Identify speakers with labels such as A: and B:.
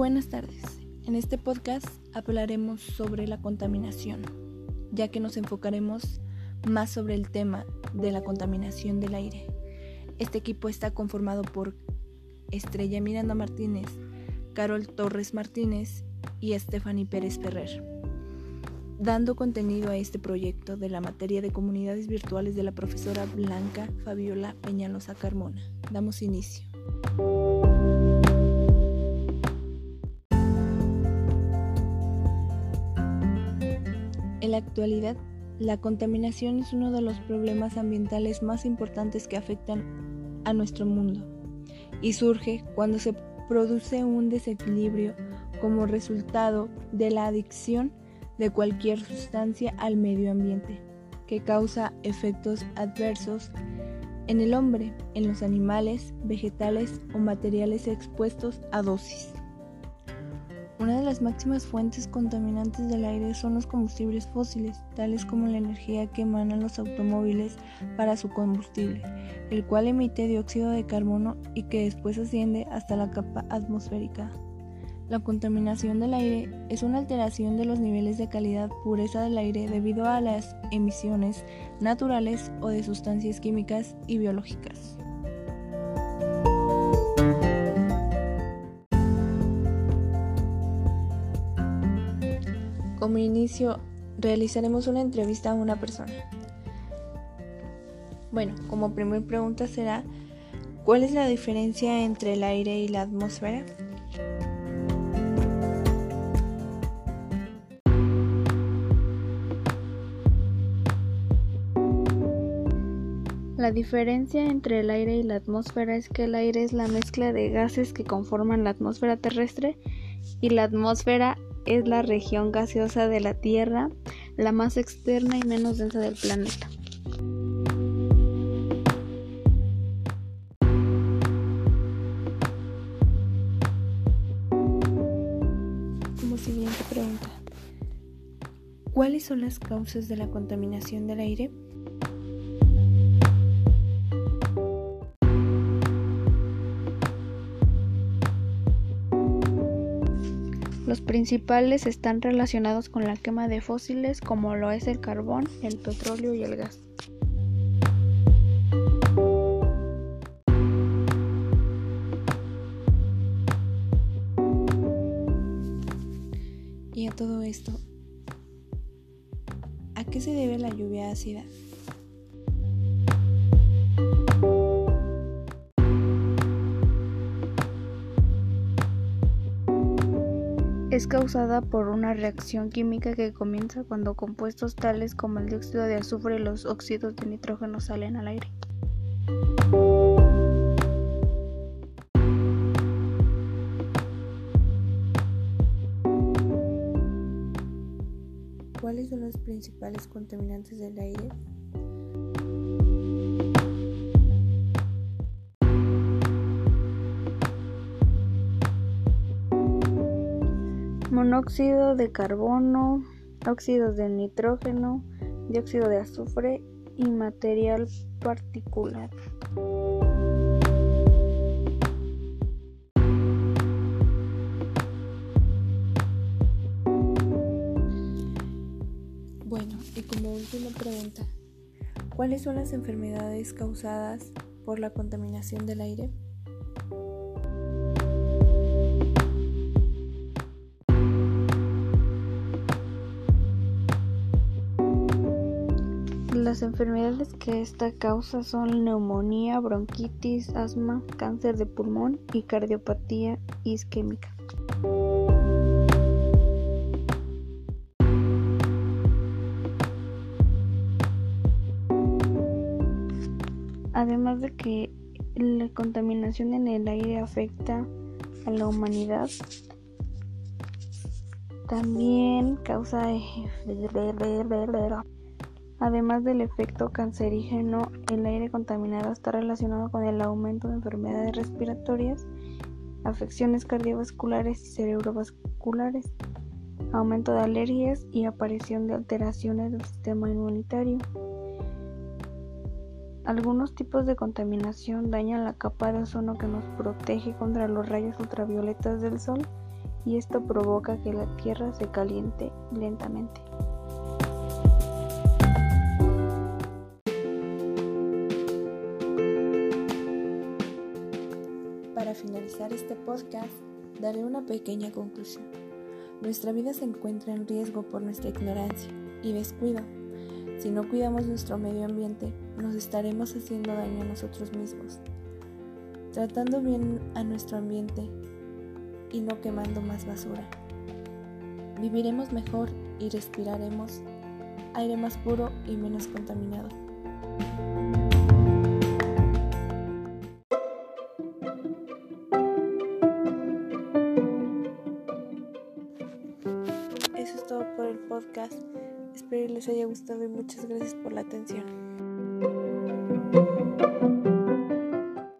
A: Buenas tardes. En este podcast hablaremos sobre la contaminación, ya que nos enfocaremos más sobre el tema de la contaminación del aire. Este equipo está conformado por Estrella Miranda Martínez, Carol Torres Martínez y Stephanie Pérez Ferrer, dando contenido a este proyecto de la materia de comunidades virtuales de la profesora Blanca Fabiola Peñalosa Carmona. Damos inicio. En la actualidad, la contaminación es uno de los problemas ambientales más importantes que afectan a nuestro mundo y surge cuando se produce un desequilibrio como resultado de la adicción de cualquier sustancia al medio ambiente, que causa efectos adversos en el hombre, en los animales, vegetales o materiales expuestos a dosis. Una de las máximas fuentes contaminantes del aire son los combustibles fósiles, tales como la energía que emanan los automóviles para su combustible, el cual emite dióxido de carbono y que después asciende hasta la capa atmosférica. La contaminación del aire es una alteración de los niveles de calidad pureza del aire debido a las emisiones naturales o de sustancias químicas y biológicas. Como inicio, realizaremos una entrevista a una persona. Bueno, como primera pregunta será, ¿cuál es la diferencia entre el aire y la atmósfera?
B: La diferencia entre el aire y la atmósfera es que el aire es la mezcla de gases que conforman la atmósfera terrestre y la atmósfera es la región gaseosa de la Tierra, la más externa y menos densa del planeta.
A: Como siguiente pregunta, ¿cuáles son las causas de la contaminación del aire?
B: Los principales están relacionados con la quema de fósiles como lo es el carbón, el petróleo y el gas.
A: Y a todo esto, ¿a qué se debe la lluvia ácida?
B: Es causada por una reacción química que comienza cuando compuestos tales como el dióxido de azufre y los óxidos de nitrógeno salen al aire.
A: ¿Cuáles son los principales contaminantes del aire?
B: Monóxido de carbono, óxidos de nitrógeno, dióxido de azufre y material particular.
A: Bueno, y como última pregunta, ¿cuáles son las enfermedades causadas por la contaminación del aire?
B: Las enfermedades que esta causa son neumonía, bronquitis, asma, cáncer de pulmón y cardiopatía isquémica. Además de que la contaminación en el aire afecta a la humanidad, también causa Además del efecto cancerígeno, el aire contaminado está relacionado con el aumento de enfermedades respiratorias, afecciones cardiovasculares y cerebrovasculares, aumento de alergias y aparición de alteraciones del sistema inmunitario. Algunos tipos de contaminación dañan la capa de ozono que nos protege contra los rayos ultravioletas del sol y esto provoca que la Tierra se caliente lentamente.
A: Para finalizar este podcast, daré una pequeña conclusión. Nuestra vida se encuentra en riesgo por nuestra ignorancia y descuido. Si no cuidamos nuestro medio ambiente, nos estaremos haciendo daño a nosotros mismos. Tratando bien a nuestro ambiente y no quemando más basura. Viviremos mejor y respiraremos aire más puro y menos contaminado. Espero les haya gustado y muchas gracias por la atención.